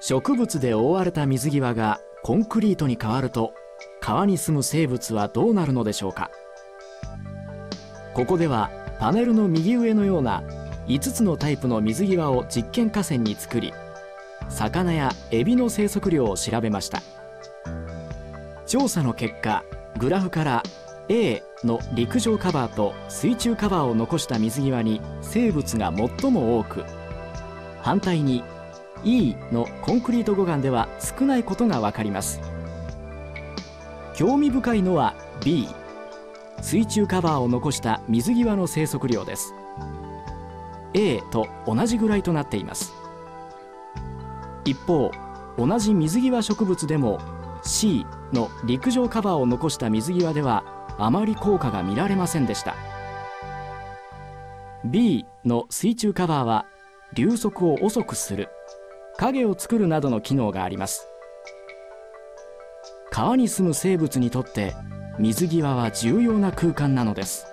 植物で覆われた水際がコンクリートに変わると川に住む生物はどうなるのでしょうか？ここではパネルの右上のような5つのタイプの水際を実験河川に作り魚やエビの生息量を調べました。調査の結果グラフから A の陸上カバーと水中カバーを残した水際に生物が最も多く反対に E のコンクリート護岸では少ないことが分かります。興味深いのは B 水中カバーを残した水際の生息量です。A と同じぐらいとなっています。一方同じ水際植物でも C の陸上カバーを残した水際ではあまり効果が見られませんでした。B の水中カバーは流速を遅くする影を作るなどの機能があります。川に住む生物にとって水際は重要な空間なのです。